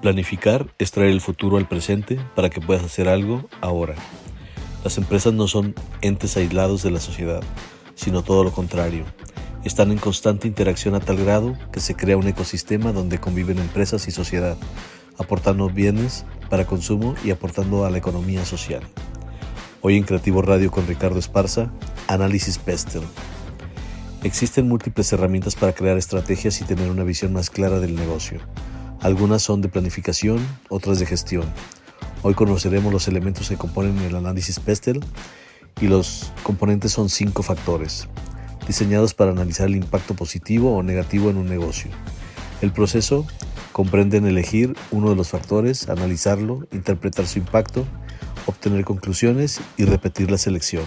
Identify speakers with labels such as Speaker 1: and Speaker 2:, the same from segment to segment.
Speaker 1: Planificar es traer el futuro al presente para que puedas hacer algo ahora. Las empresas no son entes aislados de la sociedad, sino todo lo contrario. Están en constante interacción a tal grado que se crea un ecosistema donde conviven empresas y sociedad, aportando bienes para consumo y aportando a la economía social. Hoy en Creativo Radio con Ricardo Esparza, Análisis Pestel. Existen múltiples herramientas para crear estrategias y tener una visión más clara del negocio. Algunas son de planificación, otras de gestión. Hoy conoceremos los elementos que componen el análisis PESTEL y los componentes son cinco factores, diseñados para analizar el impacto positivo o negativo en un negocio. El proceso comprende en elegir uno de los factores, analizarlo, interpretar su impacto, obtener conclusiones y repetir la selección.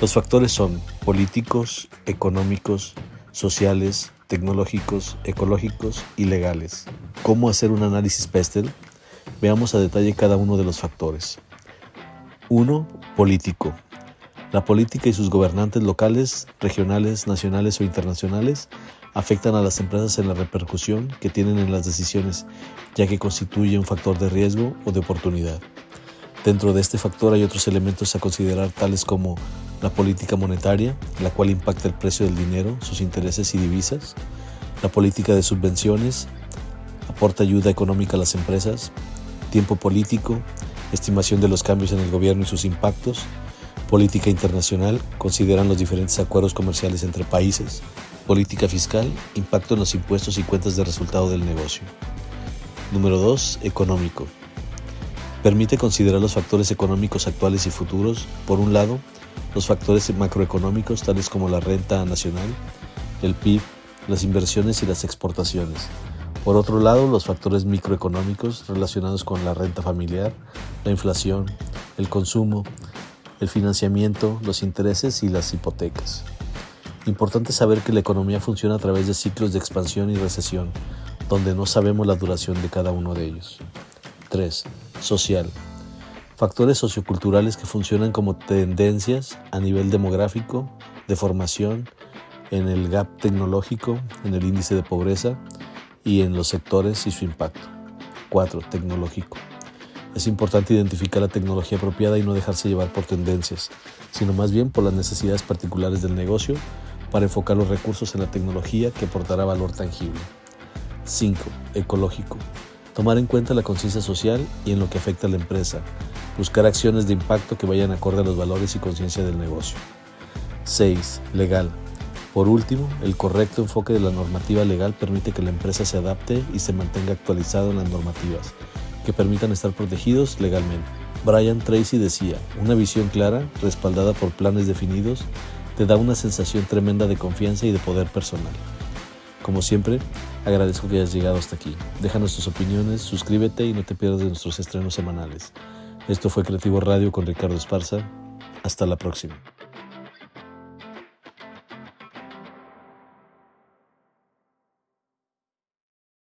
Speaker 1: Los factores son políticos, económicos, sociales, tecnológicos, ecológicos y legales. ¿Cómo hacer un análisis PESTEL? Veamos a detalle cada uno de los factores. 1. Político. La política y sus gobernantes locales, regionales, nacionales o internacionales afectan a las empresas en la repercusión que tienen en las decisiones, ya que constituye un factor de riesgo o de oportunidad. Dentro de este factor hay otros elementos a considerar tales como la política monetaria, la cual impacta el precio del dinero, sus intereses y divisas, la política de subvenciones, aporta ayuda económica a las empresas, tiempo político, estimación de los cambios en el gobierno y sus impactos, política internacional, consideran los diferentes acuerdos comerciales entre países, política fiscal, impacto en los impuestos y cuentas de resultado del negocio. Número 2. Económico. Permite considerar los factores económicos actuales y futuros, por un lado, los factores macroeconómicos tales como la renta nacional, el PIB, las inversiones y las exportaciones. Por otro lado, los factores microeconómicos relacionados con la renta familiar, la inflación, el consumo, el financiamiento, los intereses y las hipotecas. Importante saber que la economía funciona a través de ciclos de expansión y recesión, donde no sabemos la duración de cada uno de ellos. 3. Social. Factores socioculturales que funcionan como tendencias a nivel demográfico, de formación, en el gap tecnológico, en el índice de pobreza y en los sectores y su impacto. 4. Tecnológico. Es importante identificar la tecnología apropiada y no dejarse llevar por tendencias, sino más bien por las necesidades particulares del negocio para enfocar los recursos en la tecnología que aportará valor tangible. 5. Ecológico. Tomar en cuenta la conciencia social y en lo que afecta a la empresa, Buscar acciones de impacto que vayan acorde a los valores y conciencia del negocio. 6. Legal. Por último, el correcto enfoque de la normativa legal permite que la empresa se adapte y se mantenga actualizado en las normativas, que permitan estar protegidos legalmente. Brian Tracy decía, una visión clara, respaldada por planes definidos, te da una sensación tremenda de confianza y de poder personal. Como siempre, agradezco que hayas llegado hasta aquí. Déjanos tus opiniones, suscríbete y no te pierdas de nuestros estrenos semanales. Esto fue Creativo Radio con Ricardo Esparza. Hasta la próxima.